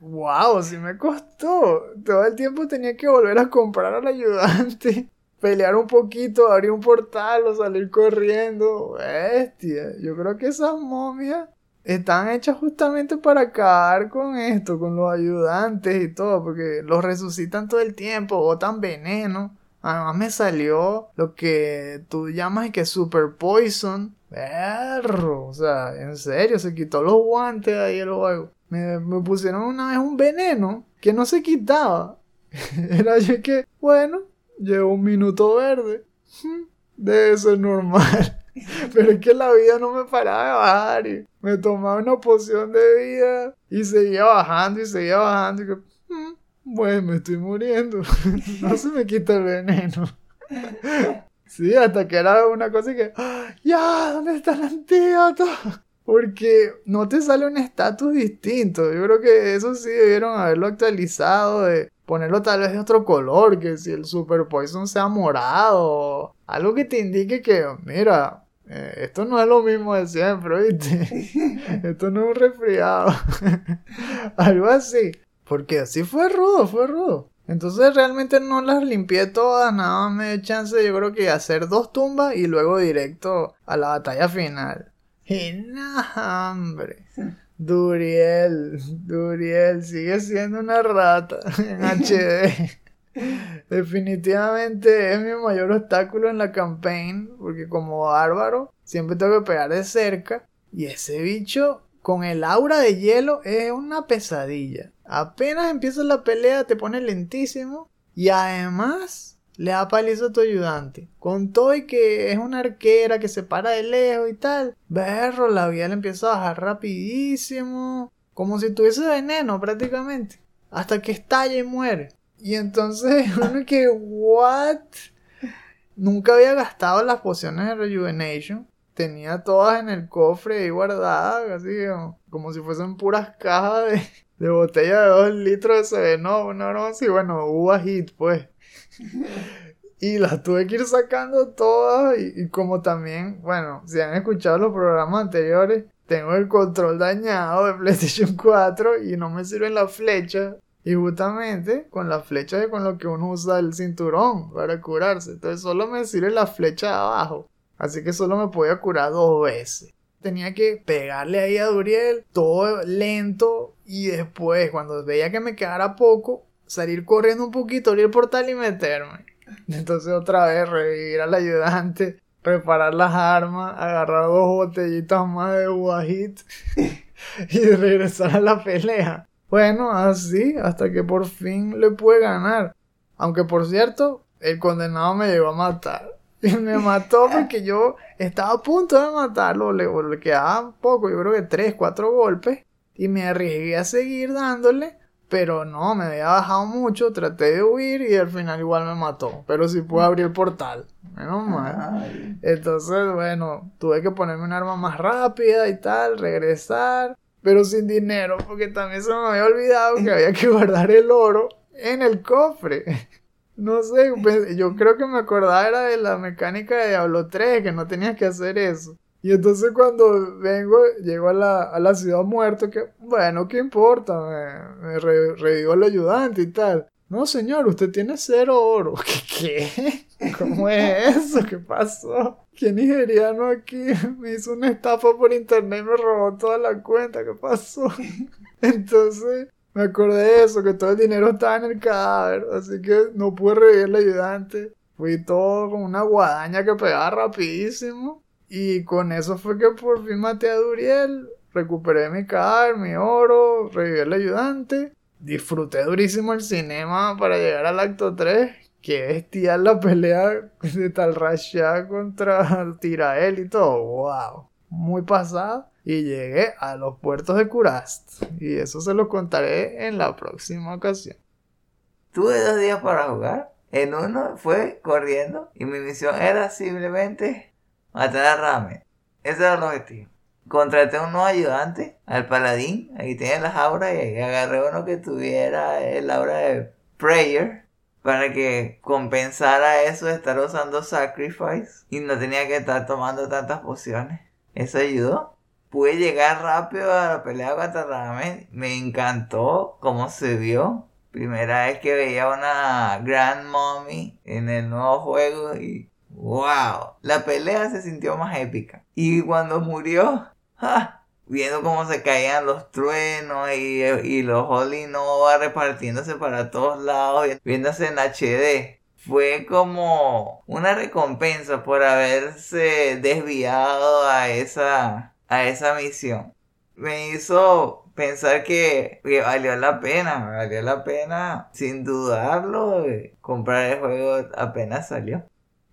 wow, sí me costó. Todo el tiempo tenía que volver a comprar al ayudante, pelear un poquito, abrir un portal o salir corriendo. Bestia, yo creo que esas momias están hechas justamente para acabar con esto, con los ayudantes y todo, porque los resucitan todo el tiempo, botan veneno. Además me salió lo que tú llamas que super poison. Perro, o sea, en serio, se quitó los guantes ahí el juego. Me, me pusieron una vez un veneno que no se quitaba. Era yo que, bueno, llevo un minuto verde. Debe ser normal. Pero es que la vida no me paraba de bajar y me tomaba una poción de vida y seguía bajando y seguía bajando y que, "Mm, bueno, me estoy muriendo. no se me quita el veneno. Sí, hasta que era una cosa que, "Ah, ya, ¿dónde está el antídoto? Porque no te sale un estatus distinto. Yo creo que eso sí debieron haberlo actualizado, de ponerlo tal vez de otro color, que si el Super Poison sea morado, algo que te indique que, mira, eh, esto no es lo mismo de siempre, ¿viste? esto no es un resfriado. algo así. Porque así fue rudo, fue rudo. Entonces realmente no las limpié todas, nada más me dio chance yo creo que hacer dos tumbas y luego directo a la batalla final. Y no, hombre. Duriel, Duriel sigue siendo una rata en HD. Definitivamente es mi mayor obstáculo en la campaign, porque como bárbaro siempre tengo que pegar de cerca. Y ese bicho con el aura de hielo es una pesadilla. Apenas empieza la pelea te pone lentísimo y además le da palizo a tu ayudante. Con todo y que es una arquera que se para de lejos y tal. Berro, la vida le empieza a bajar rapidísimo. Como si tuviese veneno prácticamente. Hasta que estalla y muere. Y entonces uno que, what? Nunca había gastado las pociones de Rejuvenation. Tenía todas en el cofre ahí guardadas, así como, como si fuesen puras cajas de, de botella de 2 litros de Seveno, una broma así, bueno, uva hit, pues. Y las tuve que ir sacando todas y, y como también, bueno, si han escuchado los programas anteriores, tengo el control dañado de PlayStation 4 y no me sirven las flechas. Y justamente con las flechas es con lo que uno usa el cinturón para curarse. Entonces solo me sirve la flecha de abajo. Así que solo me podía curar dos veces. Tenía que pegarle ahí a Duriel, todo lento. Y después, cuando veía que me quedara poco, salir corriendo un poquito, abrir el portal y meterme. Entonces otra vez revivir al ayudante, reparar las armas, agarrar dos botellitas más de Wahit y regresar a la pelea. Bueno, así hasta que por fin le pude ganar. Aunque por cierto, el condenado me llegó a matar. Me mató porque yo estaba a punto de matarlo. Le, le quedaba poco, yo creo que 3, 4 golpes. Y me arriesgué a seguir dándole. Pero no, me había bajado mucho. Traté de huir y al final igual me mató. Pero sí pude abrir el portal. Menos mal. Entonces, bueno, tuve que ponerme un arma más rápida y tal, regresar, pero sin dinero, porque también se me había olvidado que había que guardar el oro en el cofre. No sé, pues, yo creo que me acordaba era de la mecánica de Diablo 3, que no tenías que hacer eso. Y entonces cuando vengo, llego a la, a la ciudad muerto, que bueno, ¿qué importa? Me, me re- revivo al ayudante y tal. No, señor, usted tiene cero oro. ¿Qué? ¿Qué? ¿Cómo es eso? ¿Qué pasó? ¿Qué nigeriano aquí me hizo una estafa por internet y me robó toda la cuenta? ¿Qué pasó? Entonces me acordé de eso, que todo el dinero estaba en el cadáver, así que no pude revivir al ayudante. Fui todo con una guadaña que pegaba rapidísimo. Y con eso fue que por fin maté a Duriel, recuperé mi cadáver, mi oro, reviví al ayudante. Disfruté durísimo el cinema para llegar al acto 3. Qué bestial la pelea de Tal Rasha contra Tirael y todo. ¡Wow! Muy pasada. Y llegué a los puertos de Kurast. Y eso se lo contaré en la próxima ocasión. Tuve dos días para jugar. En uno fue corriendo y mi misión era simplemente matar a Rame. Ese era el objetivo. Contraté a un nuevo ayudante, al paladín. Ahí tiene las auras y agarré uno que tuviera el aura de Prayer para que compensara eso de estar usando Sacrifice y no tenía que estar tomando tantas pociones. Eso ayudó. Pude llegar rápido a la pelea contra. Me encantó cómo se vio. Primera vez que veía una Grand Mommy en el nuevo juego y wow, la pelea se sintió más épica. Y cuando murió, viendo cómo se caían los truenos y, y los Holy Nova repartiéndose para todos lados, viéndose en HD. Fue como una recompensa por haberse desviado a esa, a esa misión. Me hizo pensar que, que valió la pena, valió la pena sin dudarlo comprar el juego apenas salió.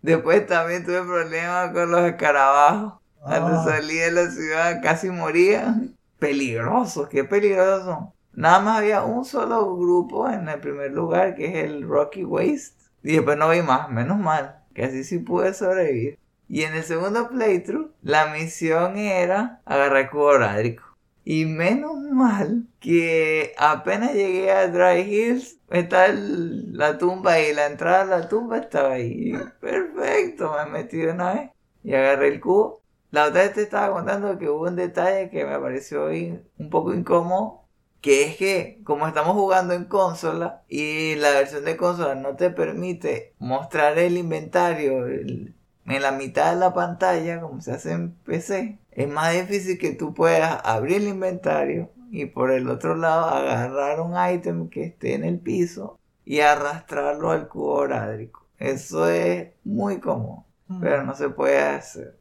Después también tuve problemas con los escarabajos. Cuando Ah. salí de la ciudad casi moría. Peligrosos, qué peligrosos. Nada más había un solo grupo en el primer lugar, que es el Rocky Waste. Y después no vi más, menos mal, que así sí pude sobrevivir. Y en el segundo playthrough, la misión era agarrar cubo horárico. Y menos mal que apenas llegué a Dry Hills, está el- la tumba ahí, la entrada a la tumba estaba ahí. Perfecto, me metí de una vez y agarré el cubo. La otra vez te estaba contando que hubo un detalle que me pareció un poco incómodo, que es que como estamos jugando en consola y la versión de consola no te permite mostrar el inventario el- en la mitad de la pantalla como se hace en PC, es más difícil que tú puedas abrir el inventario y por el otro lado agarrar un ítem que esté en el piso y arrastrarlo al cubo horárico. Eso es muy cómodo, pero no se puede hacer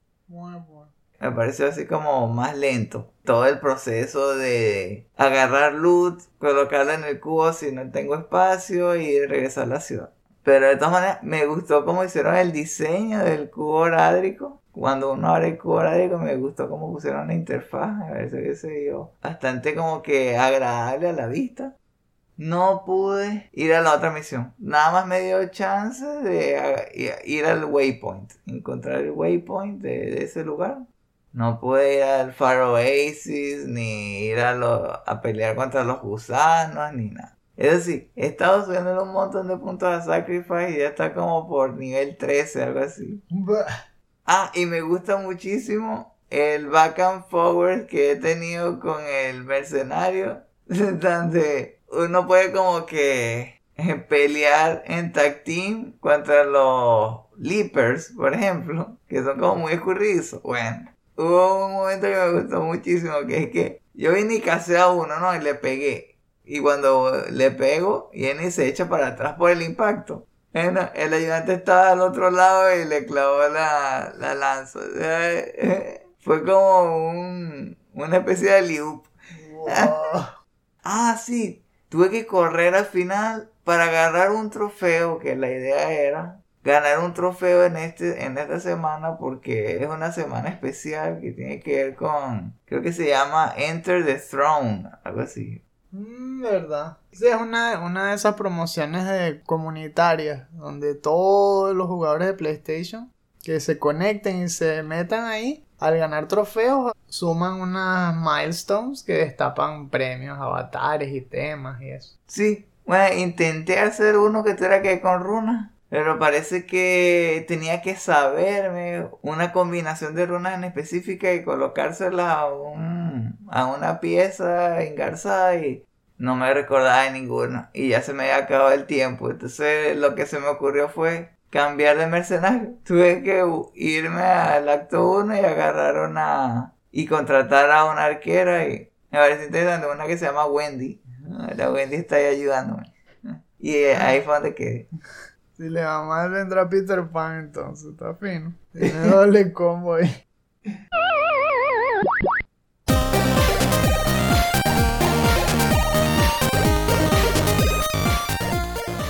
me pareció así como más lento. Todo el proceso de agarrar loot, colocarla en el cubo si no tengo espacio y regresar a la ciudad. Pero de todas maneras, me gustó cómo hicieron el diseño del cubo horárico. Cuando uno abre el cubo horárico, me gustó cómo pusieron la interfaz. Me parece que se vio bastante como que agradable a la vista. No pude ir a la otra misión. Nada más me dio chance de ir al waypoint. Encontrar el waypoint de, de ese lugar. No pude ir al Far Oasis, ni ir a, lo- a pelear contra los gusanos, ni nada. Es decir, he estado subiendo un montón de puntos a Sacrifice y ya está como por nivel 13, algo así. Ah, y me gusta muchísimo el back and forward que he tenido con el mercenario. Donde uno puede como que eh, pelear en tag team contra los leapers, por ejemplo, que son como muy escurridizos. Bueno, hubo un momento que me gustó muchísimo, que es que yo vine y casé a uno, ¿no? Y le pegué. Y cuando le pego, viene y se echa para atrás por el impacto. Bueno, el ayudante estaba al otro lado y le clavó la, la lanza. Fue como un, una especie de loop. Ah, sí. Tuve que correr al final para agarrar un trofeo, que la idea era ganar un trofeo en este en esta semana porque es una semana especial que tiene que ver con creo que se llama Enter the Throne, algo así. Mm, verdad. Sí, es una, una de esas promociones de comunitarias donde todos los jugadores de PlayStation que se conecten y se metan ahí, al ganar trofeos, suman unas milestones que destapan premios, avatares y temas y eso. Sí, bueno, intenté hacer uno que tuviera que ver con runas, pero parece que tenía que saberme una combinación de runas en específica y colocárselas a, un- a una pieza engarzada y no me recordaba de ninguna. Y ya se me había acabado el tiempo. Entonces lo que se me ocurrió fue cambiar de mercenario. Tuve que irme al acto 1 y agarrar una... y contratar a una arquera y me parece interesante una que se llama Wendy. La Wendy está ahí ayudándome. Y ahí fue donde quedé. Si le va mal vendrá Peter Pan entonces, está fino. Tiene doble combo ahí.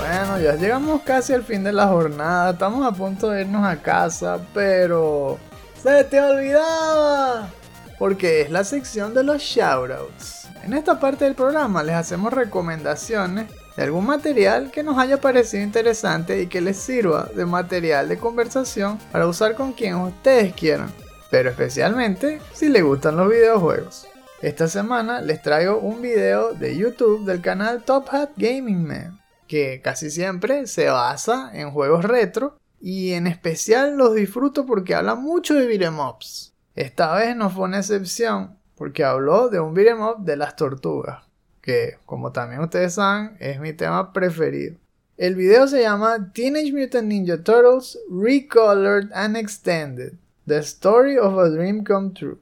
Bueno, ya llegamos casi al fin de la jornada. Estamos a punto de irnos a casa, pero... ¡Se te olvidaba! Porque es la sección de los shoutouts. En esta parte del programa les hacemos recomendaciones de algún material que nos haya parecido interesante y que les sirva de material de conversación para usar con quien ustedes quieran, pero especialmente si les gustan los videojuegos. Esta semana les traigo un video de YouTube del canal Top Hat Gaming Man, que casi siempre se basa en juegos retro y en especial los disfruto porque habla mucho de beat'em. Esta vez no fue una excepción porque habló de un beat'em de las tortugas, que como también ustedes saben es mi tema preferido. El video se llama Teenage Mutant Ninja Turtles Recolored and Extended, The Story of a Dream Come True.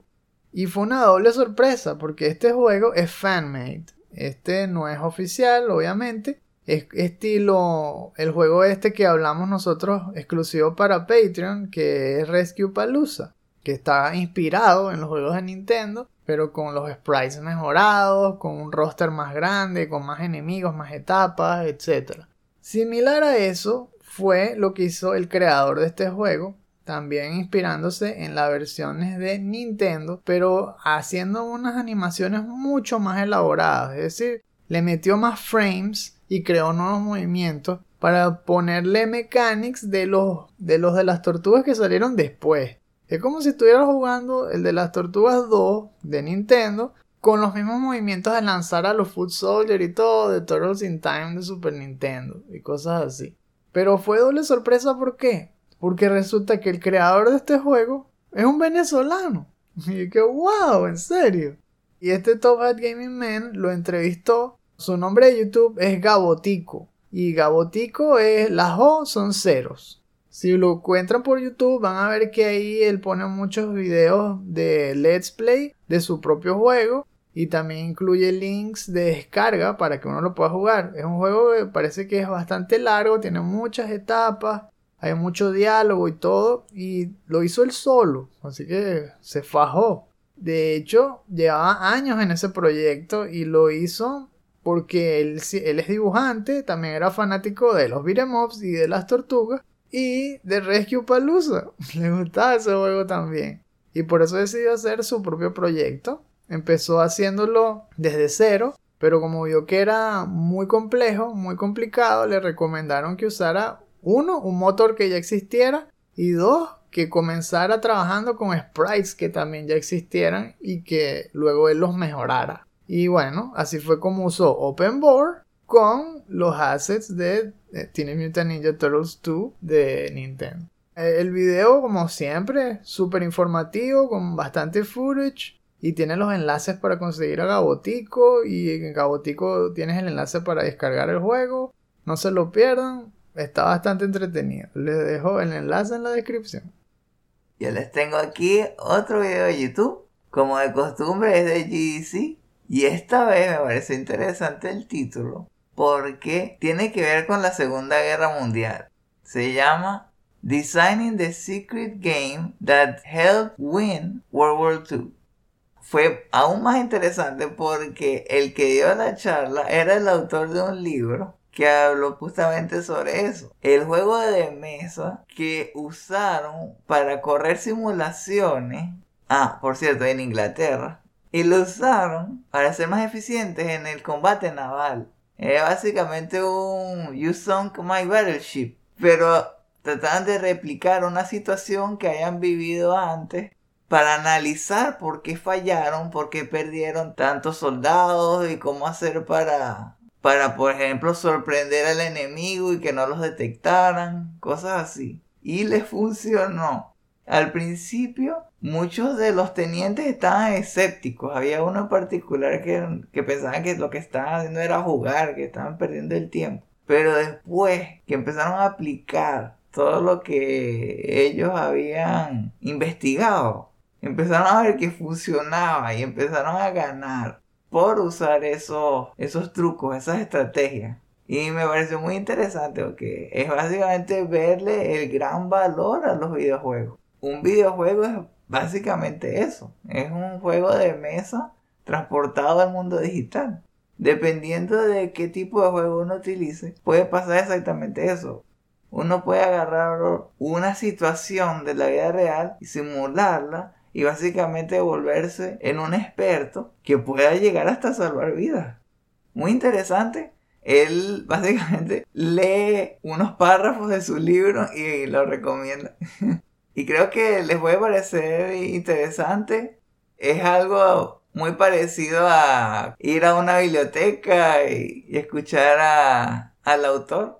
Y fue una doble sorpresa porque este juego es fanmade. Este no es oficial, obviamente. Es estilo el juego este que hablamos nosotros exclusivo para Patreon, que es Rescue Palooza, que está inspirado en los juegos de Nintendo, pero con los sprites mejorados, con un roster más grande, con más enemigos, más etapas, etc. Similar a eso fue lo que hizo el creador de este juego, también inspirándose en las versiones de Nintendo, pero haciendo unas animaciones mucho más elaboradas, es decir, le metió más frames y creó nuevos movimientos para ponerle mechanics de los de los de las tortugas que salieron después. Es como si estuviera jugando el de las tortugas 2 de Nintendo con los mismos movimientos de lanzar a los Foot Soldier y todo de Turtles in Time de Super Nintendo y cosas así. Pero fue doble sorpresa, ¿por qué? Porque resulta que el creador de este juego es un venezolano. Y que wow, en serio. Y este Top Hat Gaming Man lo entrevistó. Su nombre de YouTube es Gabotico. Y Gabotico es las O son ceros. Si lo encuentran por YouTube van a ver que ahí él pone muchos videos de Let's Play de su propio juego. Y también incluye links de descarga para que uno lo pueda jugar. Es un juego que parece que es bastante largo, tiene muchas etapas hay mucho diálogo y todo, y lo hizo él solo, así que se fajó. De hecho, llevaba años en ese proyecto y lo hizo porque él, es dibujante, también era fanático de los beat'em y de las tortugas, y de Rescue Palooza. Le gustaba ese juego también. Y por eso decidió hacer su propio proyecto. Empezó haciéndolo desde cero, pero como vio que era muy complejo, muy complicado, le recomendaron que usara uno, un motor que ya existiera y dos, que comenzara trabajando con sprites que también ya existieran y que luego él los mejorara. Y bueno, así fue como usó OpenBoard con los assets de Teenage Mutant Ninja Turtles 2 de Nintendo. Eh, el video, como siempre, súper informativo, con bastante footage. Y tiene los enlaces para conseguir a Gabotico. Y en Gabotico tienes el enlace para descargar el juego. No se lo pierdan. Está bastante entretenido. Les dejo el enlace en la descripción. Yo les tengo aquí otro video de YouTube. Como de costumbre es de GDC. Y esta vez me parece interesante el título. Porque tiene que ver con la Segunda Guerra Mundial. Se llama Designing the Secret Game That Helped Win World War II. Fue aún más interesante porque el que dio la charla era el autor de un libro que habló justamente sobre eso. El juego de mesa que usaron para correr simulaciones. Ah, por cierto, en Inglaterra. Y lo usaron para ser más eficientes en el combate naval. Es básicamente un You Sunk My Battleship. Pero trataban de replicar una situación que hayan vivido antes para analizar por qué fallaron, por qué perdieron tantos soldados y cómo hacer para para, por ejemplo, sorprender al enemigo y que no los detectaran, cosas así. Y les funcionó. Al principio, muchos de los tenientes estaban escépticos. Había uno en particular que, que pensaban que lo que estaban haciendo era jugar, que estaban perdiendo el tiempo. Pero después que empezaron a aplicar todo lo que ellos habían investigado, empezaron a ver que funcionaba y empezaron a ganar por usar esos, esos trucos, esas estrategias. Y me pareció muy interesante porque es básicamente verle el gran valor a los videojuegos. Un videojuego es básicamente eso. Es un juego de mesa transportado al mundo digital. Dependiendo de qué tipo de juego uno utilice, puede pasar exactamente eso. Uno puede agarrar una situación de la vida real y simularla y básicamente volverse en un experto que pueda llegar hasta salvar vidas. Muy interesante. Él básicamente lee unos párrafos de su libro y lo recomienda. y creo que les puede parecer interesante. Es algo muy parecido a ir a una biblioteca y, escuchar al autor.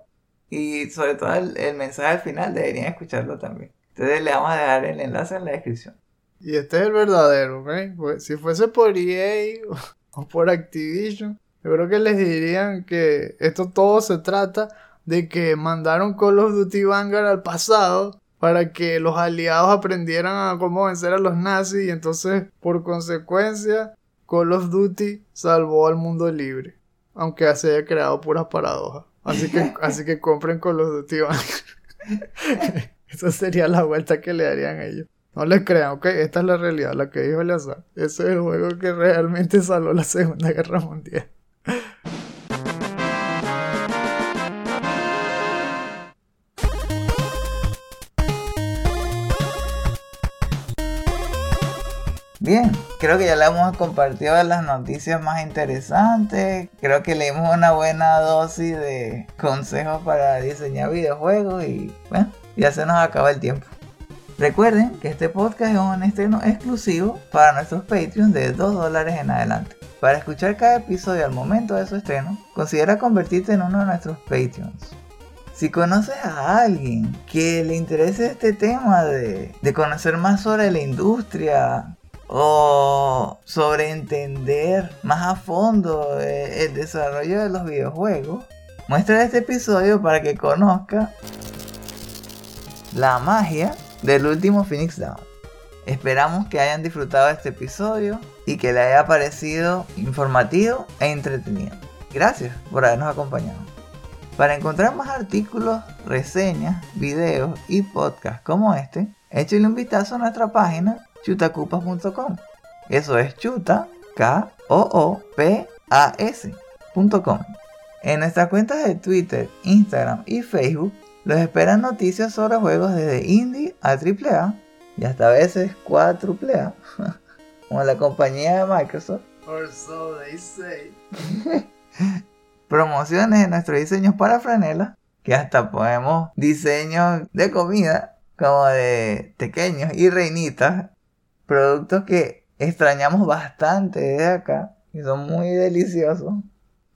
Y sobre todo el, el mensaje al final deberían escucharlo también. Entonces le vamos a dejar el enlace en la descripción. Y este es el verdadero, ¿ok? Pues, si fuese por EA o por Activision, yo creo que les dirían que esto todo se trata de que mandaron Call of Duty Vanguard al pasado para que los aliados aprendieran a cómo vencer a los nazis y entonces por consecuencia Call of Duty salvó al mundo libre, aunque se haya creado puras paradojas. Así que, así que compren Call of Duty. Esa sería la vuelta que le darían a ellos. No les crean, ok, esta es la realidad, la que dijo Eleazar. Ese es el juego que realmente salvó la Segunda Guerra Mundial. Bien, creo que ya le hemos compartido las noticias más interesantes. Creo que leímos una buena dosis de consejos para diseñar videojuegos y bueno, ya se nos acaba el tiempo. Recuerden que este podcast es un estreno exclusivo para nuestros Patreons de 2 dólares en adelante. Para escuchar cada episodio al momento de su estreno, considera convertirte en uno de nuestros Patreons. Si conoces a alguien que le interese este tema de, de conocer más sobre la industria, o sobre entender más a fondo eh, el desarrollo de los videojuegos, muestra este episodio para que conozca la magia del último Phoenix Down. Esperamos que hayan disfrutado este episodio y que le haya parecido informativo e entretenido. Gracias por habernos acompañado. Para encontrar más artículos, reseñas, videos y podcasts como este, échale un vistazo a nuestra página chutacupas.com. Eso es chuta, K O O P A S.com. En nuestras cuentas de Twitter, Instagram y Facebook los esperan noticias sobre juegos desde indie a AAA y hasta a veces 4AAA, como la compañía de Microsoft. Or so they say. Promociones de nuestros diseños para franela, que hasta podemos diseños de comida, como de pequeños y reinitas, productos que extrañamos bastante de acá y son muy deliciosos,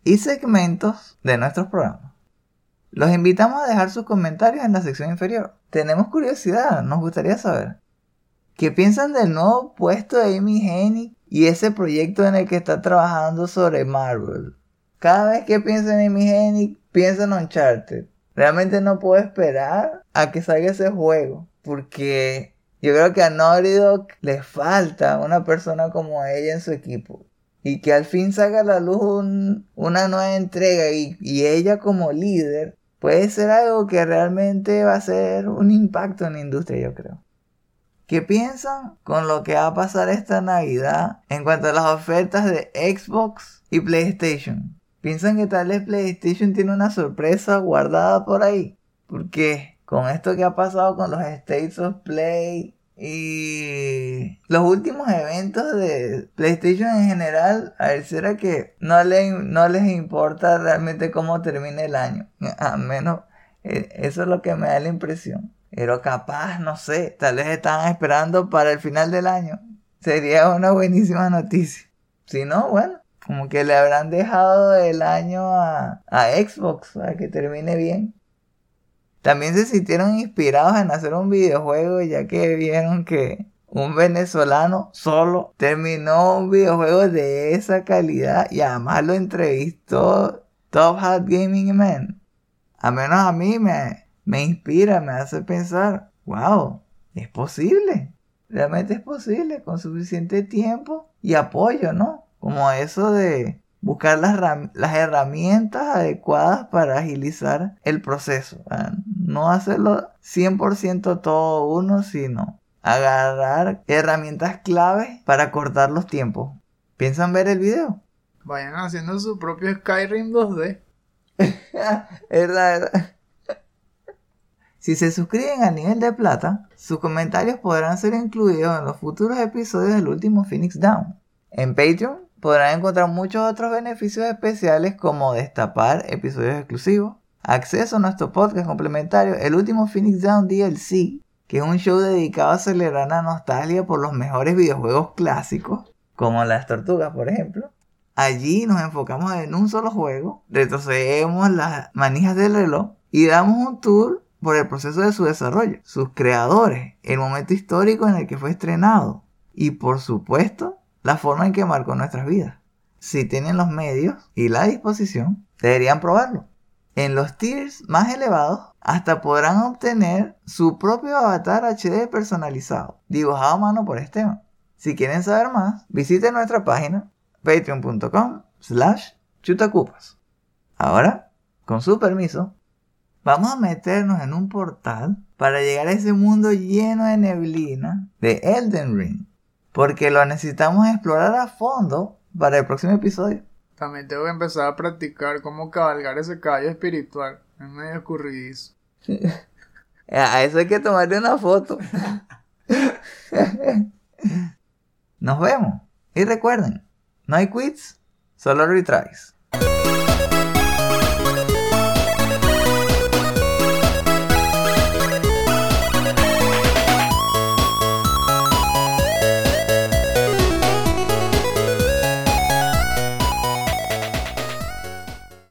y segmentos de nuestros programas. Los invitamos a dejar sus comentarios en la sección inferior. Tenemos curiosidad, nos gustaría saber. ¿Qué piensan del nuevo puesto de Amy Hennig y ese proyecto en el que está trabajando sobre Marvel? Cada vez que pienso en Amy Hennig, pienso en Uncharted. Realmente no puedo esperar a que salga ese juego. Porque yo creo que a Naughty Dog le falta una persona como ella en su equipo. Y que al fin salga a la luz una nueva entrega y, ella como líder puede ser algo que realmente va a ser un impacto en la industria, yo creo. ¿Qué piensan con lo que va a pasar esta Navidad en cuanto a las ofertas de Xbox y PlayStation? ¿Piensan que tal vez PlayStation tiene una sorpresa guardada por ahí? Porque con esto que ha pasado con los States of Play y los últimos eventos de PlayStation en general, a ver, será que no, le, no les importa realmente cómo termine el año. A menos, eh, eso es lo que me da la impresión. Pero capaz, no sé, tal vez estaban esperando para el final del año. Sería una buenísima noticia. Si no, bueno, como que le habrán dejado el año a, a Xbox para que termine bien. También se sintieron inspirados en hacer un videojuego ya que vieron que un venezolano solo terminó un videojuego de esa calidad y además lo entrevistó Top Hat Gaming Man. A menos a mí me, me inspira, me hace pensar, wow, es posible. Realmente es posible con suficiente tiempo y apoyo, ¿no? Como eso de buscar las, las herramientas adecuadas para agilizar el proceso. No hacerlo 100% todo uno, sino agarrar herramientas claves para cortar los tiempos. ¿Piensan ver el video? Vayan haciendo su propio Skyrim 2D. Si se suscriben al nivel de plata, sus comentarios podrán ser incluidos en los futuros episodios del último Phoenix Down. En Patreon podrán encontrar muchos otros beneficios especiales como destapar episodios exclusivos, acceso a nuestro podcast complementario, el último Phoenix Down DLC, que es un show dedicado a acelerar la nostalgia por los mejores videojuegos clásicos, como las tortugas por ejemplo. Allí nos enfocamos en un solo juego, retrocedemos las manijas del reloj y damos un tour por el proceso de su desarrollo, sus creadores, el momento histórico en el que fue estrenado, y por supuesto la forma en que marcó nuestras vidas. Si tienen los medios y la disposición, deberían probarlo. En los tiers más elevados, hasta podrán obtener su propio avatar HD personalizado, dibujado a mano por Esteban. Si quieren saber más, visiten nuestra página patreon.com slash chutacupas. Ahora, con su permiso, vamos a meternos en un portal para llegar a ese mundo lleno de neblina de Elden Ring, porque lo necesitamos explorar a fondo para el próximo episodio. También tengo que empezar a practicar cómo cabalgar ese caballo espiritual. Es medio escurridizo. A eso hay que tomarle una foto. Nos vemos. Y recuerden, no hay quits, solo retries.